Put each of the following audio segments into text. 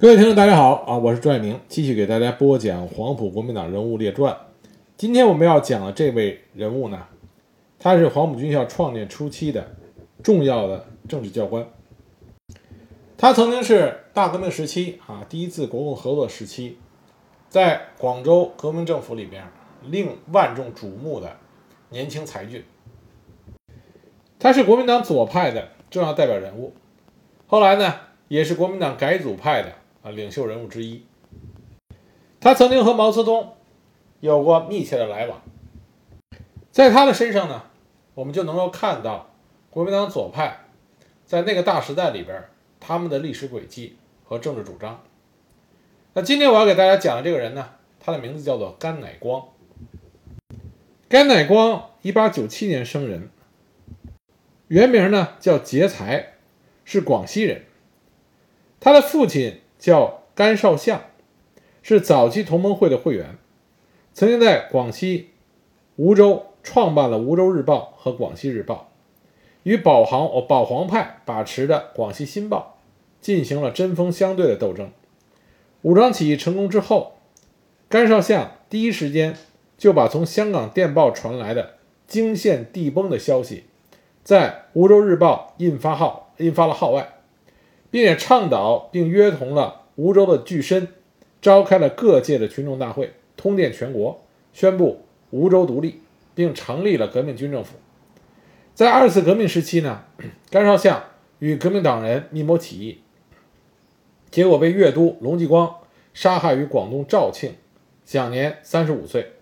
各位听众，大家好啊！我是朱爱明，继续给大家播讲黄埔国民党人物列传。今天我们要讲的这位人物呢，他是黄埔军校创建初期的重要的政治教官。他曾经是大革命时期啊，第一次国共合作时期，在广州革命政府里边令万众瞩目的年轻才俊。他是国民党左派的重要代表人物，后来呢，也是国民党改组派的。啊，领袖人物之一，他曾经和毛泽东有过密切的来往。在他的身上呢，我们就能够看到国民党左派在那个大时代里边他们的历史轨迹和政治主张。那今天我要给大家讲的这个人呢，他的名字叫做甘乃光。甘乃光，一八九七年生人，原名呢叫劫才，是广西人。他的父亲。叫甘绍相，是早期同盟会的会员，曾经在广西梧州创办了《梧州日报》和《广西日报》，与保皇保皇派把持的《广西新报》进行了针锋相对的斗争。武装起义成功之后，甘绍相第一时间就把从香港电报传来的惊现地崩的消息，在《梧州日报》印发号印发了号外。并且倡导并约同了梧州的巨绅，召开了各界的群众大会，通电全国，宣布梧州独立，并成立了革命军政府。在二次革命时期呢，甘绍相与革命党人密谋起义，结果被粤都龙继光杀害于广东肇庆，享年三十五岁。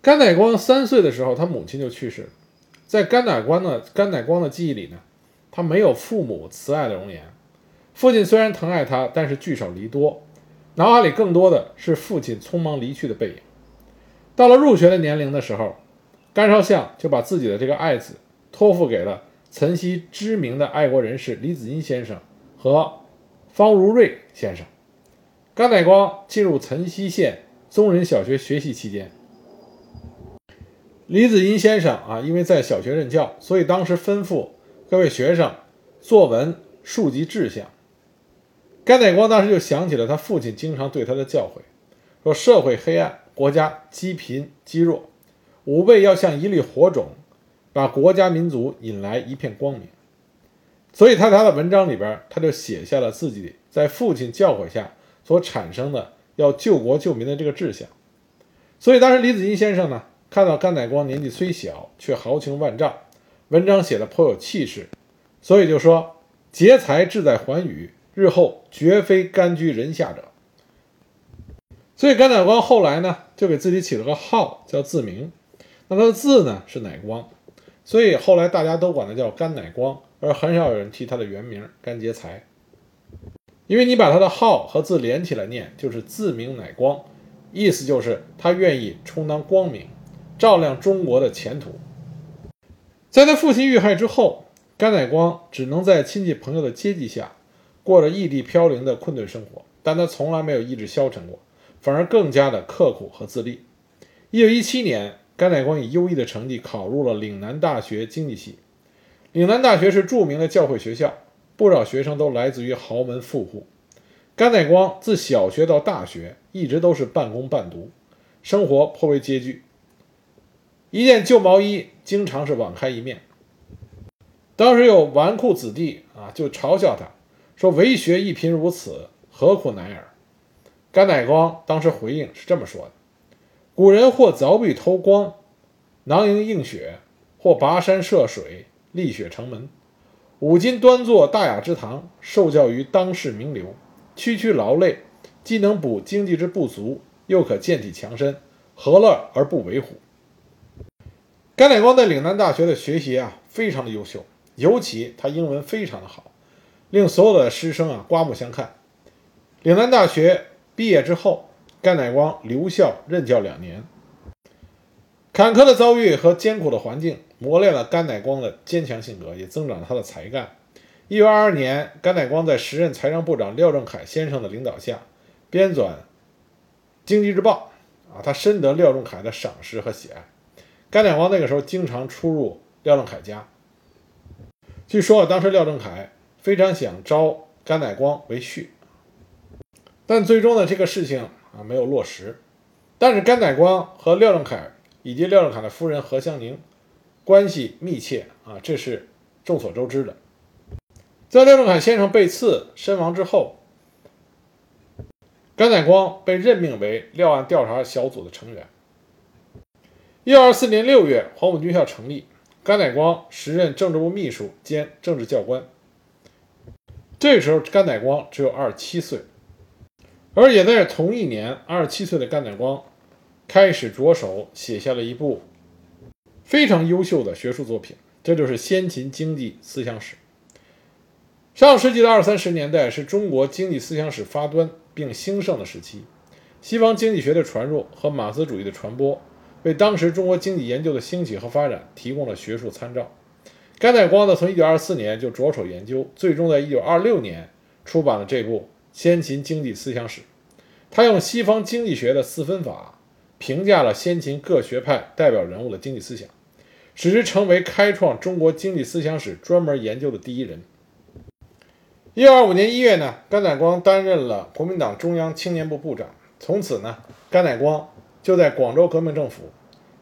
甘乃光三岁的时候，他母亲就去世了。在甘乃光的甘乃光的记忆里呢。他没有父母慈爱的容颜，父亲虽然疼爱他，但是聚少离多，脑海里更多的是父亲匆忙离去的背影。到了入学的年龄的时候，甘绍相就把自己的这个爱子托付给了岑溪知名的爱国人士李子英先生和方如瑞先生。甘乃光进入岑溪县宗仁小学学习期间，李子英先生啊，因为在小学任教，所以当时吩咐。各位学生，作文述及志向。甘乃光当时就想起了他父亲经常对他的教诲，说社会黑暗，国家积贫积弱，吾辈要像一粒火种，把国家民族引来一片光明。所以他他的文章里边，他就写下了自己在父亲教诲下所产生的要救国救民的这个志向。所以当时李子金先生呢，看到甘乃光年纪虽小，却豪情万丈。文章写的颇有气势，所以就说劫财志在寰宇，日后绝非甘居人下者。所以甘乃光后来呢，就给自己起了个号叫自明，那他的字呢是乃光，所以后来大家都管他叫甘乃光，而很少有人提他的原名甘劫财，因为你把他的号和字连起来念，就是自明乃光，意思就是他愿意充当光明，照亮中国的前途。在他父亲遇害之后，甘乃光只能在亲戚朋友的接济下，过着异地飘零的困顿生活。但他从来没有意志消沉过，反而更加的刻苦和自立。一九一七年，甘乃光以优异的成绩考入了岭南大学经济系。岭南大学是著名的教会学校，不少学生都来自于豪门富户。甘乃光自小学到大学一直都是半工半读，生活颇为拮据。一件旧毛衣，经常是网开一面。当时有纨绔子弟啊，就嘲笑他，说：“为学一贫如此，何苦难尔？”甘乃光当时回应是这么说的：“古人或凿壁偷光，囊萤映雪，或跋山涉水，立雪成门。吾今端坐大雅之堂，受教于当世名流，区区劳累，既能补经济之不足，又可健体强身，何乐而不为乎？”甘乃光在岭南大学的学习啊，非常的优秀，尤其他英文非常的好，令所有的师生啊刮目相看。岭南大学毕业之后，甘乃光留校任教两年。坎坷的遭遇和艰苦的环境磨练了甘乃光的坚强性格，也增长了他的才干。一九二二年，甘乃光在时任财政部长廖仲恺先生的领导下，编纂《经济日报》，啊，他深得廖仲恺的赏识和喜爱。甘乃光那个时候经常出入廖仲恺家。据说啊，当时廖仲恺非常想招甘乃光为婿，但最终呢，这个事情啊没有落实。但是甘乃光和廖仲恺以及廖仲恺的夫人何香凝关系密切啊，这是众所周知的。在廖仲恺先生被刺身亡之后，甘乃光被任命为廖案调查小组的成员。一九二四年六月，黄埔军校成立，甘乃光时任政治部秘书兼政治教官。这时候，甘乃光只有二十七岁。而也在同一年，二十七岁的甘乃光开始着手写下了一部非常优秀的学术作品，这就是《先秦经济思想史》。上世纪的二三十年代是中国经济思想史发端并兴盛的时期，西方经济学的传入和马克思主义的传播，为当时中国经济研究的兴起和发展提供了学术参照。甘乃光呢，从1924年就着手研究，最终在1926年出版了这部。先秦经济思想史，他用西方经济学的四分法评价了先秦各学派代表人物的经济思想，使之成为开创中国经济思想史专门研究的第一人。一九二五年一月呢，甘乃光担任了国民党中央青年部部长。从此呢，甘乃光就在广州革命政府，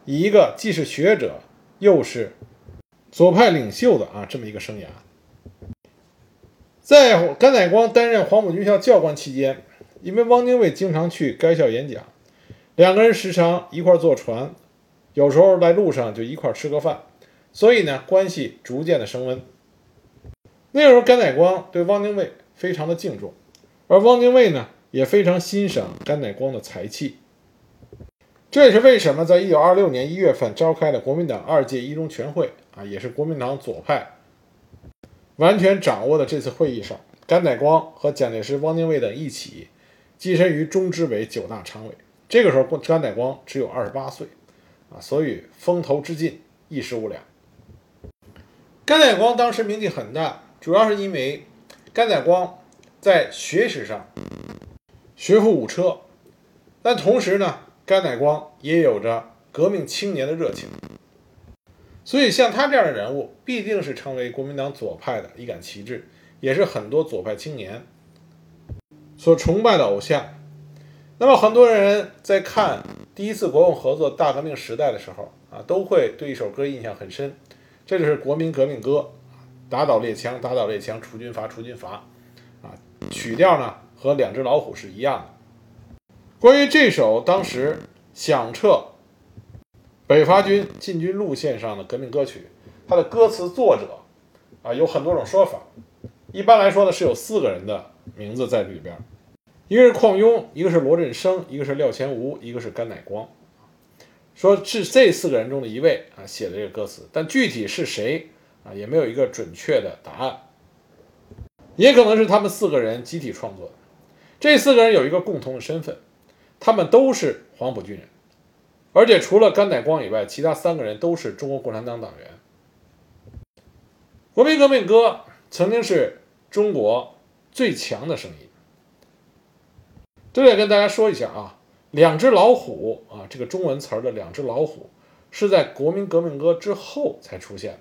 一个既是学者又是左派领袖的啊这么一个生涯。在甘乃光担任黄埔军校教官期间，因为汪精卫经常去该校演讲，两个人时常一块坐船，有时候在路上就一块吃个饭，所以呢，关系逐渐的升温。那时候，甘乃光对汪精卫非常的敬重，而汪精卫呢，也非常欣赏甘乃光的才气。这也是为什么在一九二六年一月份召开的国民党二届一中全会啊，也是国民党左派。完全掌握的这次会议上，甘乃光和蒋介石、汪精卫等一起跻身于中执委九大常委。这个时候，甘乃光只有二十八岁，啊，所以风头之劲一时无两。甘乃光当时名气很大，主要是因为甘乃光在学识上学富五车，但同时呢，甘乃光也有着革命青年的热情。所以，像他这样的人物，必定是成为国民党左派的一杆旗帜，也是很多左派青年所崇拜的偶像。那么，很多人在看第一次国共合作大革命时代的时候啊，都会对一首歌印象很深，这就是国民革命歌，打倒列强，打倒列强，除军阀，除军阀，啊，曲调呢和两只老虎是一样的。关于这首当时响彻。北伐军进军路线上的革命歌曲，它的歌词作者啊有很多种说法。一般来说呢，是有四个人的名字在里边，一个是邝庸，一个是罗振声，一个是廖乾吾，一个是甘乃光。说是这四个人中的一位啊写的这个歌词，但具体是谁啊也没有一个准确的答案，也可能是他们四个人集体创作的。这四个人有一个共同的身份，他们都是黄埔军人。而且除了甘乃光以外，其他三个人都是中国共产党党员。国民革命歌曾经是中国最强的声音。这里跟大家说一下啊，两只老虎啊，这个中文词儿的两只老虎是在国民革命歌之后才出现，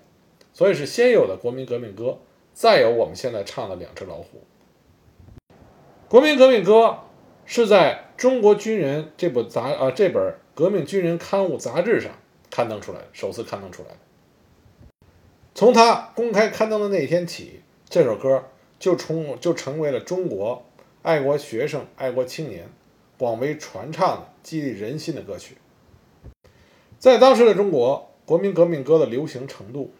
所以是先有的国民革命歌，再有我们现在唱的两只老虎。国民革命歌是在中国军人这部杂啊这本。革命军人刊物杂志上刊登出来，首次刊登出来的。从他公开刊登的那一天起，这首歌就从就成为了中国爱国学生、爱国青年广为传唱的激励人心的歌曲。在当时的中国，国民革命歌的流行程度，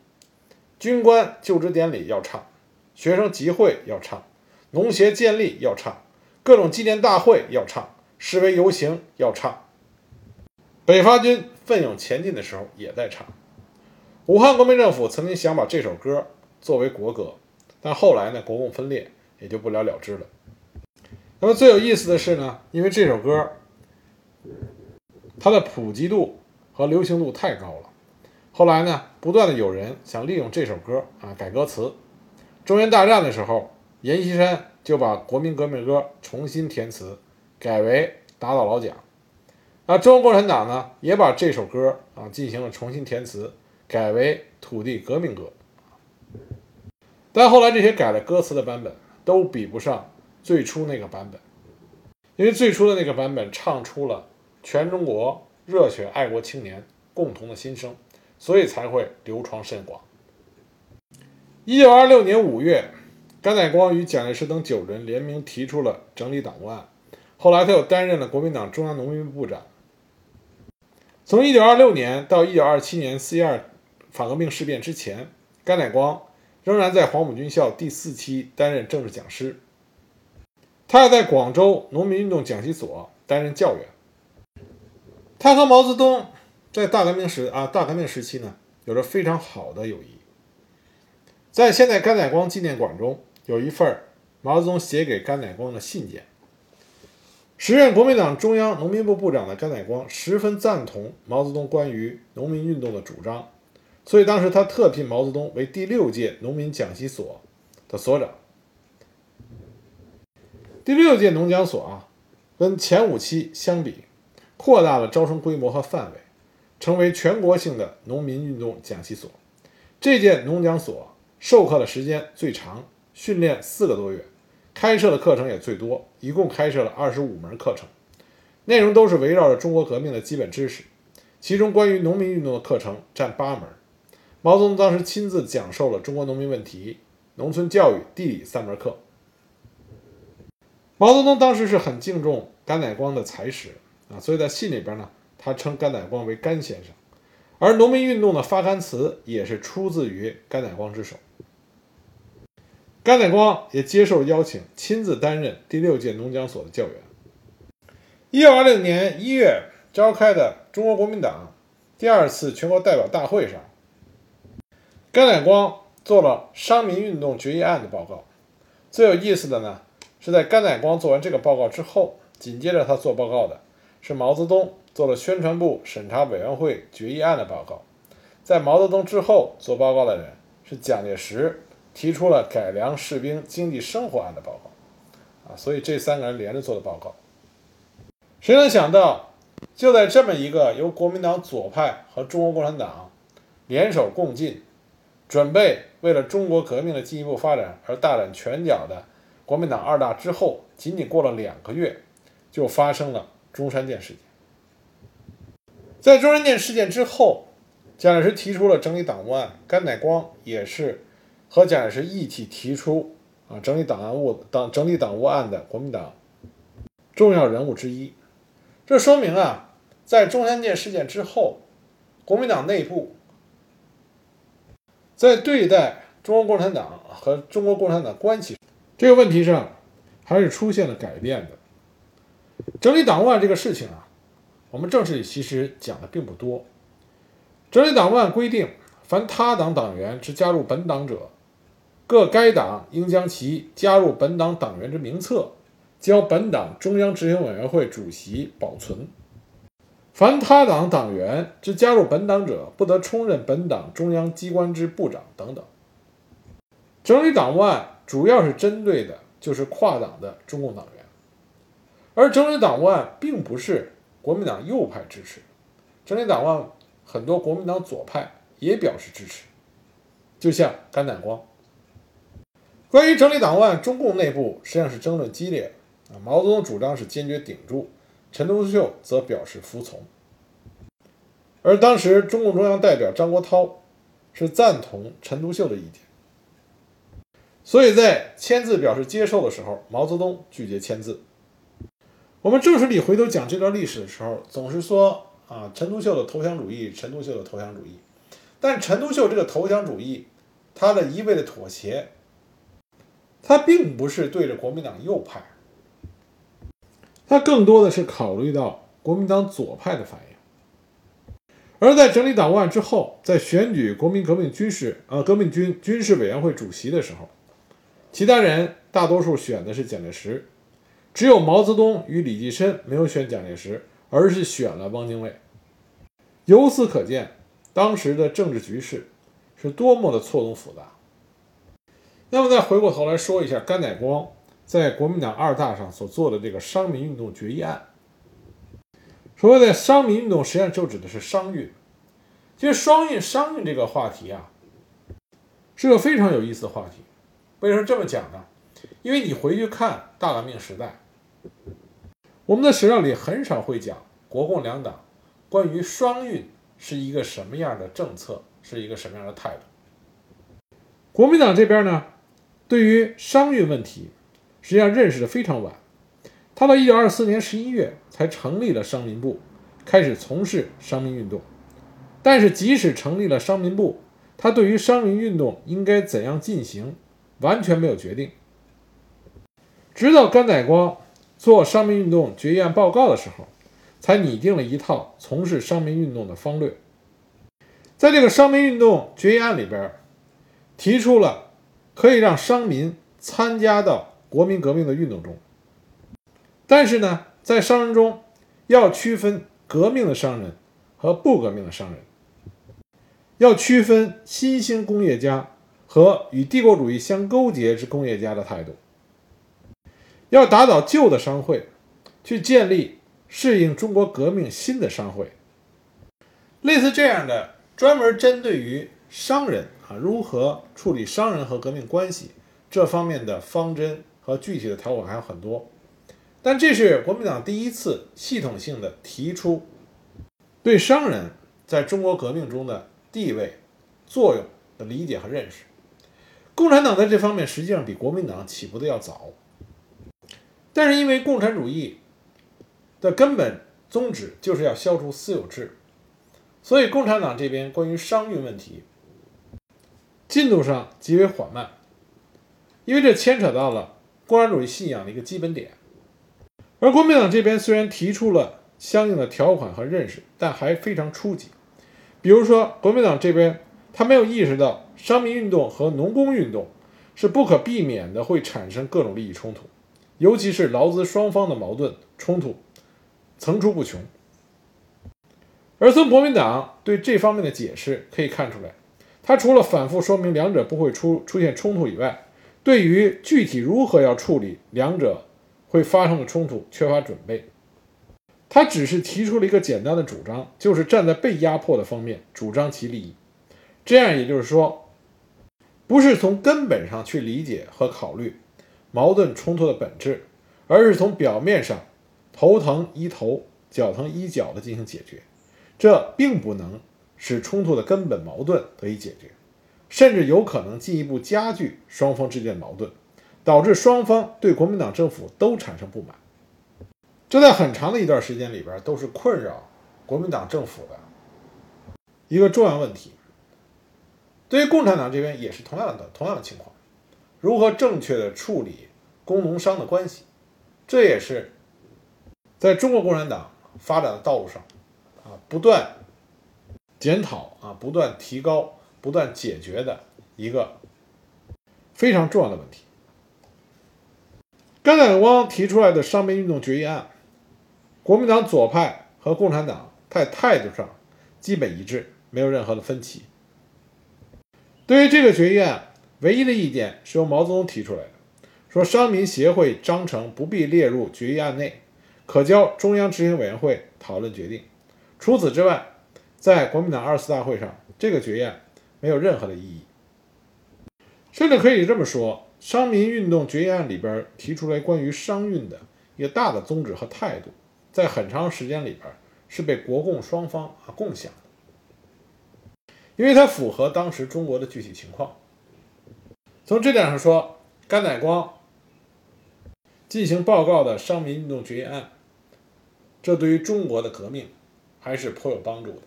军官就职典礼要唱，学生集会要唱，农协建立要唱，各种纪念大会要唱，示威游行要唱。北伐军奋勇前进的时候，也在唱。武汉国民政府曾经想把这首歌作为国歌，但后来呢，国共分裂，也就不了了之了。那么最有意思的是呢，因为这首歌它的普及度和流行度太高了，后来呢，不断的有人想利用这首歌啊改歌词。中原大战的时候，阎锡山就把国民革命歌重新填词，改为打倒老蒋。那中国共产党呢，也把这首歌啊进行了重新填词，改为土地革命歌。但后来这些改了歌词的版本，都比不上最初那个版本。因为最初的那个版本唱出了全中国热血爱国青年共同的心声，所以才会流传甚广。一九二六年五月，甘乃光与蒋介石等九人联名提出了整理党务案，后来他又担任了国民党中央农民部部长。从一九二六年到一九二七年四一二反革命事变之前，甘乃光仍然在黄埔军校第四期担任政治讲师。他还在广州农民运动讲习所担任教员。他和毛泽东在大革命时啊，大革命时期呢，有着非常好的友谊。在现在甘乃光纪念馆中有一份毛泽东写给甘乃光的信件。时任国民党中央农民部部长的甘乃光十分赞同毛泽东关于农民运动的主张，所以当时他特聘毛泽东为第六届农民讲习所的所长。第六届农讲所啊，跟前五期相比，扩大了招生规模和范围，成为全国性的农民运动讲习所。这届农讲所授课的时间最长，训练四个多月。开设的课程也最多，一共开设了二十五门课程，内容都是围绕着中国革命的基本知识。其中关于农民运动的课程占八门。毛泽东当时亲自讲授了中国农民问题、农村教育、地理三门课。毛泽东当时是很敬重甘乃光的才识啊，所以在信里边呢，他称甘乃光为甘先生。而农民运动的发刊词也是出自于甘乃光之手。甘乃光也接受邀请，亲自担任第六届农讲所的教员。一九二六年一月召开的中国国民党第二次全国代表大会上，甘乃光做了商民运动决议案的报告。最有意思的呢，是在甘乃光做完这个报告之后，紧接着他做报告的是毛泽东做了宣传部审查委员会决议案的报告。在毛泽东之后做报告的人是蒋介石。提出了改良士兵经济生活案的报告，啊，所以这三个人连着做的报告。谁能想到，就在这么一个由国民党左派和中国共产党联手共进，准备为了中国革命的进一步发展而大展拳脚的国民党二大之后，仅仅过了两个月，就发生了中山舰事件。在中山舰事件之后，蒋介石提出了整理党务案，甘乃光也是。和蒋介石一起提出啊整理档案务党整理党务案的国民党重要人物之一，这说明啊，在中山舰事件之后，国民党内部在对待中国共产党和中国共产党关系这个问题上，还是出现了改变的。整理党务案这个事情啊，我们正式里其实讲的并不多。整理党务案规定，凡他党党员之加入本党者。各该党应将其加入本党党员之名册，交本党中央执行委员会主席保存。凡他党党员之加入本党者，不得充任本党中央机关之部长等等。整理党务案主要是针对的就是跨党的中共党员，而整理党务案并不是国民党右派支持，整理党务案很多国民党左派也表示支持，就像甘乃光。关于整理党务案，中共内部实际上是争论激烈啊。毛泽东主张是坚决顶住，陈独秀则表示服从。而当时中共中央代表张国焘是赞同陈独秀的意见，所以在签字表示接受的时候，毛泽东拒绝签字。我们正史里回头讲这段历史的时候，总是说啊，陈独秀的投降主义，陈独秀的投降主义。但陈独秀这个投降主义，他的一味的妥协。他并不是对着国民党右派，他更多的是考虑到国民党左派的反应。而在整理党务案之后，在选举国民革命军事呃革命军军事委员会主席的时候，其他人大多数选的是蒋介石，只有毛泽东与李济深没有选蒋介石，而是选了汪精卫。由此可见，当时的政治局势是多么的错综复杂。那么再回过头来说一下甘乃光在国民党二大上所做的这个商民运动决议案。所谓的商民运动，实际上就指的是商运。其实商运商运这个话题啊，是个非常有意思的话题。为什么这么讲呢？因为你回去看大革命时代，我们的史料里很少会讲国共两党关于商运是一个什么样的政策，是一个什么样的态度。国民党这边呢，对于商运问题，实际上认识的非常晚。他到一九二四年十一月才成立了商民部，开始从事商民运动。但是，即使成立了商民部，他对于商民运动应该怎样进行，完全没有决定。直到甘乃光做商民运动决议案报告的时候，才拟定了一套从事商民运动的方略。在这个商民运动决议案里边，提出了可以让商民参加到国民革命的运动中，但是呢，在商人中要区分革命的商人和不革命的商人，要区分新兴工业家和与帝国主义相勾结之工业家的态度。要打倒旧的商会，去建立适应中国革命新的商会。类似这样的专门针对于商人啊如何处理商人和革命关系这方面的方针和具体的条款还有很多，但这是国民党第一次系统性的提出对商人在中国革命中的地位、作用的理解和认识。共产党在这方面实际上比国民党起步的要早。但是因为共产主义的根本宗旨就是要消除私有制，所以共产党这边关于商运问题进度上极为缓慢，因为这牵扯到了共产主义信仰的一个基本点。而国民党这边虽然提出了相应的条款和认识，但还非常初级。比如说，国民党这边他没有意识到商民运动和农工运动是不可避免的会产生各种利益冲突。尤其是劳资双方的矛盾冲突层出不穷，而从国民党对这方面的解释可以看出来，他除了反复说明两者不会出出现冲突以外，对于具体如何要处理两者会发生的冲突缺乏准备。他只是提出了一个简单的主张，就是站在被压迫的方面主张其利益。这样也就是说，不是从根本上去理解和考虑。矛盾冲突的本质，而是从表面上头疼医头，脚疼医脚的进行解决，这并不能使冲突的根本矛盾得以解决，甚至有可能进一步加剧双方之间的矛盾，导致双方对国民党政府都产生不满。这在很长的一段时间里边都是困扰国民党政府的一个重要问题。对于共产党这边也是同样的同样的情况。如何正确的处理工农商的关系，这也是在中国共产党发展的道路上啊不断检讨啊不断提高不断解决的一个非常重要的问题。甘乃光提出来的商民运动决议案，国民党左派和共产党在态度上基本一致，没有任何的分歧。对于这个决议案。唯一的意见是由毛泽东提出来的，说商民协会章程不必列入决议案内，可交中央执行委员会讨论决定。除此之外，在国民党二次大会上，这个决议案没有任何的意义。甚至可以这么说，商民运动决议案里边提出来关于商运的一个大的宗旨和态度，在很长时间里边是被国共双方啊共享的，因为它符合当时中国的具体情况。从这点上说，甘乃光进行报告的商民运动决议案，这对于中国的革命还是颇有帮助的。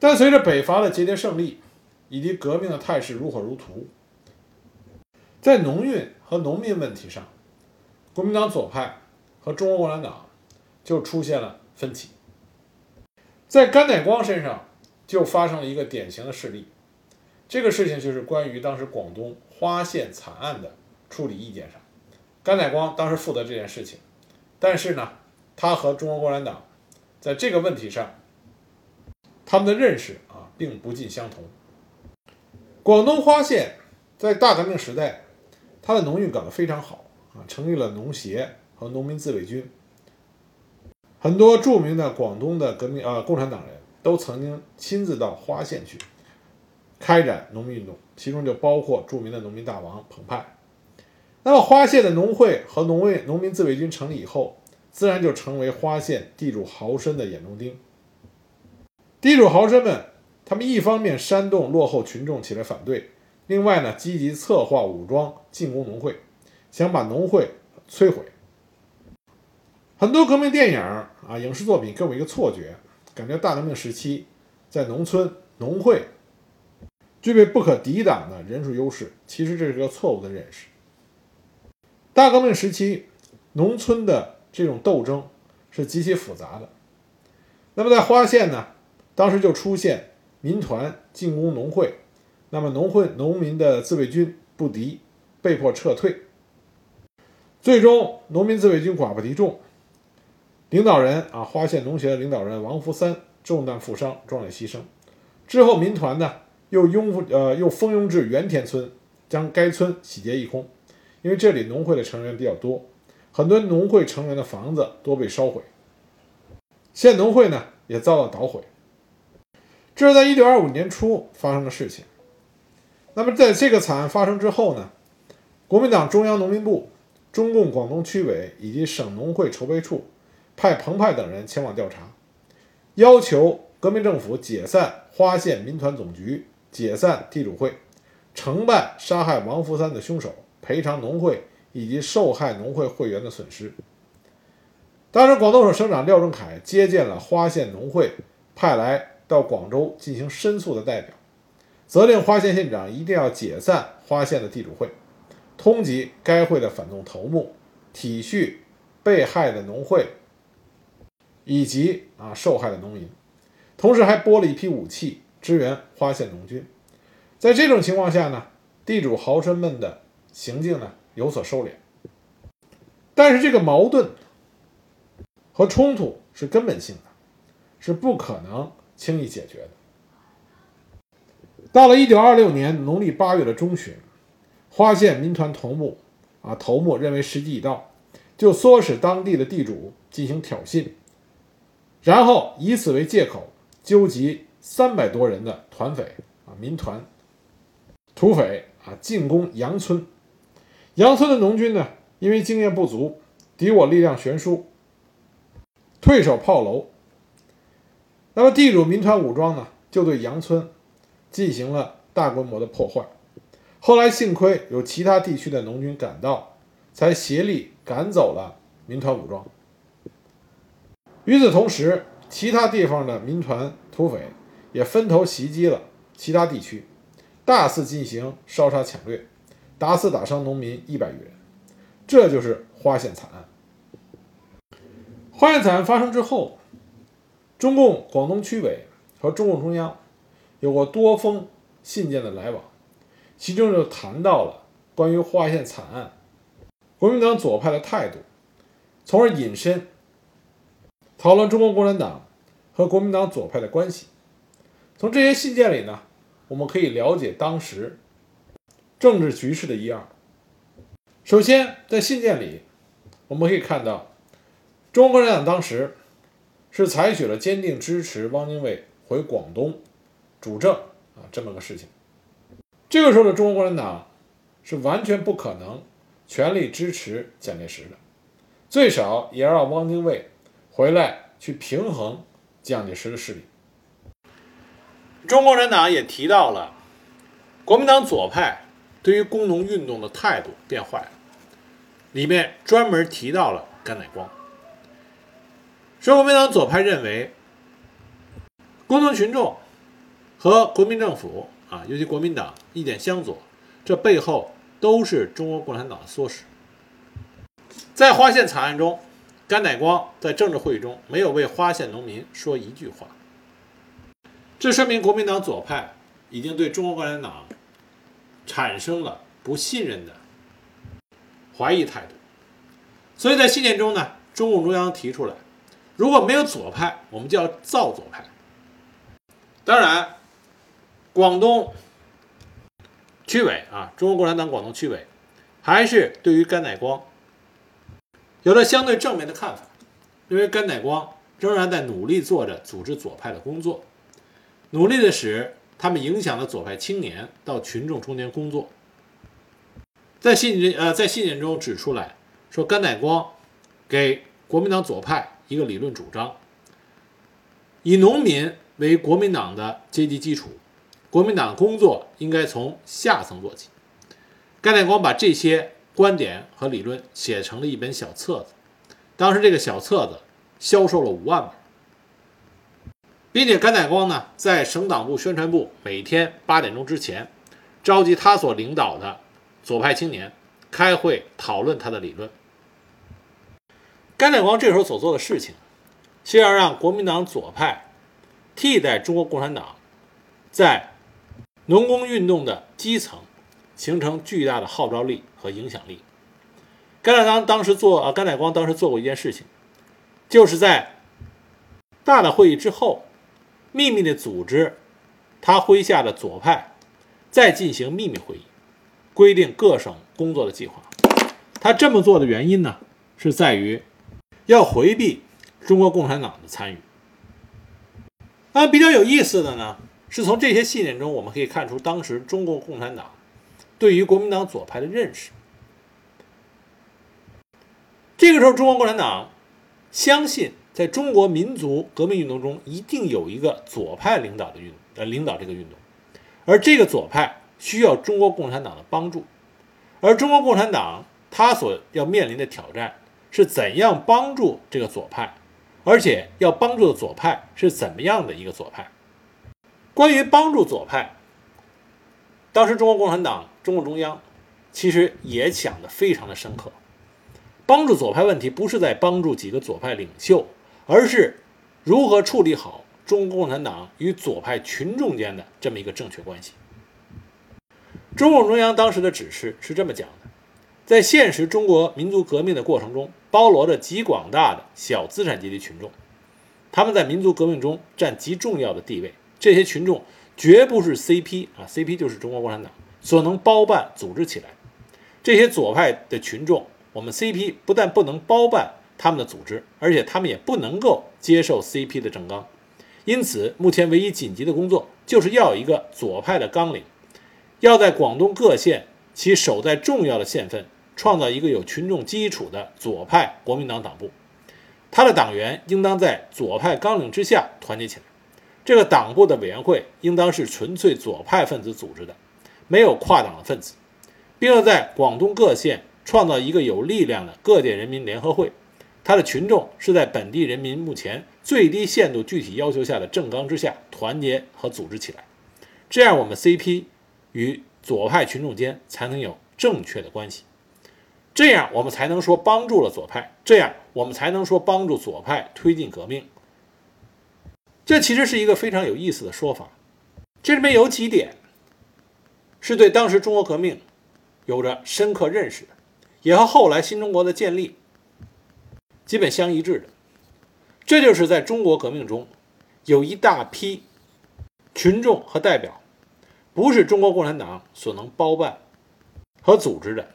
但随着北伐的节节胜利，以及革命的态势如火如荼，在农运和农民问题上，国民党左派和中国共产党就出现了分歧。在甘乃光身上，就发生了一个典型的事例。这个事情就是关于当时广东花县惨案的处理意见上，甘乃光当时负责这件事情，但是呢，他和中国共产党在这个问题上，他们的认识啊并不尽相同。广东花县在大革命时代，它的农运搞得非常好啊，成立了农协和农民自卫军，很多著名的广东的革命啊共产党人都曾经亲自到花县去。开展农民运动，其中就包括著名的农民大王彭湃。那么花县的农会和农卫农民自卫军成立以后，自然就成为花县地主豪绅的眼中钉。地主豪绅们，他们一方面煽动落后群众起来反对，另外呢，积极策划武装进攻农会，想把农会摧毁。很多革命电影啊、影视作品给我一个错觉，感觉大革命时期在农村农会具备不可抵挡的人数优势，其实这是个错误的认识。大革命时期，农村的这种斗争是极其复杂的。那么在花县呢，当时就出现民团进攻农会，那么农会农民的自卫军不敌，被迫撤退。最终，农民自卫军寡不敌众。领导人啊，花县农协的领导人王福三中弹负伤，壮烈牺牲。之后，民团呢又拥呃又蜂拥至原田村，将该村洗劫一空。因为这里农会的成员比较多，很多农会成员的房子都被烧毁，县农会呢也遭到捣毁。这是在一九二五年初发生的事情。那么，在这个惨案发生之后呢，国民党中央农民部、中共广东区委以及省农会筹备处。派彭湃等人前往调查，要求革命政府解散花县民团总局，解散地主会，惩办杀害王福三的凶手，赔偿农会以及受害农会会员的损失。当时，广东省省长廖仲恺接见了花县农会派来到广州进行申诉的代表，责令花县县长一定要解散花县的地主会，通缉该会的反动头目，体恤被害的农会。以及啊受害的农民，同时还拨了一批武器支援花县农军。在这种情况下呢，地主豪绅们的行径呢有所收敛。但是这个矛盾和冲突是根本性的，是不可能轻易解决的。到了一九二六年农历八月的中旬，花县民团头目啊头目认为时机已到，就唆使当地的地主进行挑衅。然后以此为借口，纠集三百多人的团匪啊、民团、土匪啊，进攻杨村。杨村的农军呢，因为经验不足，敌我力量悬殊，退守炮楼。那么地主民团武装呢，就对杨村进行了大规模的破坏。后来幸亏有其他地区的农军赶到，才协力赶走了民团武装。与此同时，其他地方的民团土匪也分头袭击了其他地区，大肆进行烧杀抢掠，打死打伤农民一百余人。这就是花县惨案。花县惨案发生之后，中共广东区委和中共中央有过多封信件的来往，其中就谈到了关于化县惨案国民党左派的态度，从而引申。讨论中国共产党和国民党左派的关系。从这些信件里呢，我们可以了解当时政治局势的一二。首先，在信件里，我们可以看到，中国共产党当时是采取了坚定支持汪精卫回广东主政啊这么个事情。这个时候的中国共产党是完全不可能全力支持蒋介石的，最少也要让汪精卫。回来去平衡蒋介石的势力。中国共产党也提到了国民党左派对于工农运动的态度变坏了，里面专门提到了甘乃光，说国民党左派认为工农群众和国民政府啊，尤其国民党意见相左，这背后都是中国共产党的唆使。在花县惨案中。甘乃光在政治会议中没有为花县农民说一句话，这说明国民党左派已经对中国共产党产生了不信任的怀疑态度。所以在信件中呢，中共中央提出来，如果没有左派，我们就要造左派。当然，广东区委啊，中国共产党广东区委还是对于甘乃光。有了相对正面的看法，认为甘乃光仍然在努力做着组织左派的工作，努力的使他们影响了左派青年到群众中间工作。在信呃在信件中指出来说，甘乃光给国民党左派一个理论主张，以农民为国民党的阶级基础，国民党工作应该从下层做起。甘乃光把这些观点和理论写成了一本小册子，当时这个小册子销售了五万本。并且甘乃光呢，在省党部宣传部每天八点钟之前，召集他所领导的左派青年开会讨论他的理论。甘乃光这时候所做的事情，是要让国民党左派替代中国共产党，在农工运动的基层形成巨大的号召力和影响力。甘乃光当时做啊，甘乃光当时做过一件事情，就是在大的会议之后，秘密的组织他麾下的左派再进行秘密会议，规定各省工作的计划。他这么做的原因呢，是在于。要回避中国共产党的参与。那，比较有意思的呢，是从这些信件中我们可以看出，当时中国共产党对于国民党左派的认识。这个时候，中国共产党相信，在中国民族革命运动中，一定有一个左派领导的运呃领导这个运动，而这个左派需要中国共产党的帮助，而中国共产党他所要面临的挑战。是怎样帮助这个左派，而且要帮助的左派是怎么样的一个左派？关于帮助左派，当时中国共产党、中共中央其实也想得非常的深刻。帮助左派问题不是在帮助几个左派领袖，而是如何处理好中国共产党与左派群众间的这么一个正确关系。中共中央当时的指示是这么讲。在现实中国民族革命的过程中，包罗着极广大的小资产阶级群众，他们在民族革命中占极重要的地位。这些群众绝不是 CP 啊，CP 就是中国共产党所能包办组织起来。这些左派的群众，我们 CP 不但不能包办他们的组织，而且他们也不能够接受 CP 的政纲。因此，目前唯一紧急的工作就是要有一个左派的纲领，要在广东各县其守在重要的县份。创造一个有群众基础的左派国民党党部，他的党员应当在左派纲领之下团结起来。这个党部的委员会应当是纯粹左派分子组织的，没有跨党的分子，并要在广东各县创造一个有力量的各界人民联合会。他的群众是在本地人民目前最低限度具体要求下的政纲之下团结和组织起来。这样，我们 CP 与左派群众间才能有正确的关系。这样我们才能说帮助了左派，这样我们才能说帮助左派推进革命。这其实是一个非常有意思的说法。这里面有几点是对当时中国革命有着深刻认识的，也和后来新中国的建立基本相一致的。这就是在中国革命中有一大批群众和代表，不是中国共产党所能包办和组织的。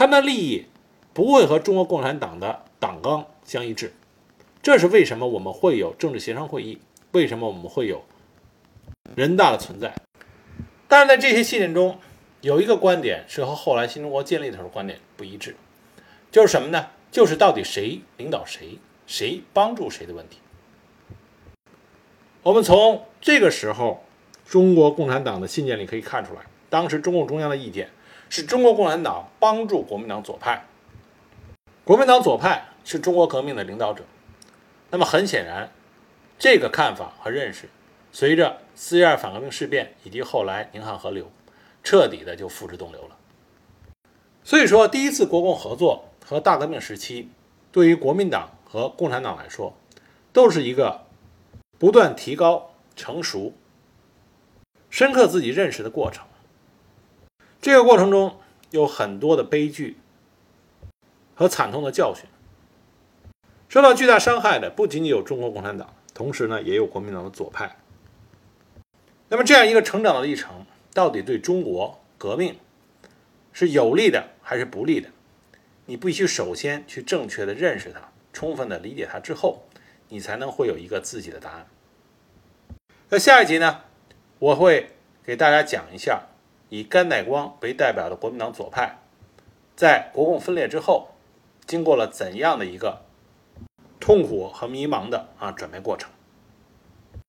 他们的利益不会和中国共产党的党纲相一致，这是为什么我们会有政治协商会议，为什么我们会有人大的存在。但是在这些信件中，有一个观点是和后来新中国建立的时候观点不一致，就是什么呢？就是到底谁领导谁，谁帮助谁的问题。我们从这个时候中国共产党的信件里可以看出来，当时中共中央的意见。是中国共产党帮助国民党左派，国民党左派是中国革命的领导者。那么很显然，这个看法和认识，随着四一二反革命事变以及后来宁汉合流，彻底的就付之东流了。所以说，第一次国共合作和大革命时期，对于国民党和共产党来说，都是一个不断提高、成熟、深刻自己认识的过程。这个过程中有很多的悲剧和惨痛的教训，受到巨大伤害的不仅仅有中国共产党，同时呢也有国民党的左派。那么这样一个成长的历程，到底对中国革命是有利的还是不利的？你必须首先去正确的认识它，充分的理解它之后，你才能会有一个自己的答案。那下一集呢，我会给大家讲一下。以甘乃光为代表的国民党左派，在国共分裂之后，经过了怎样的一个痛苦和迷茫的啊转变过程。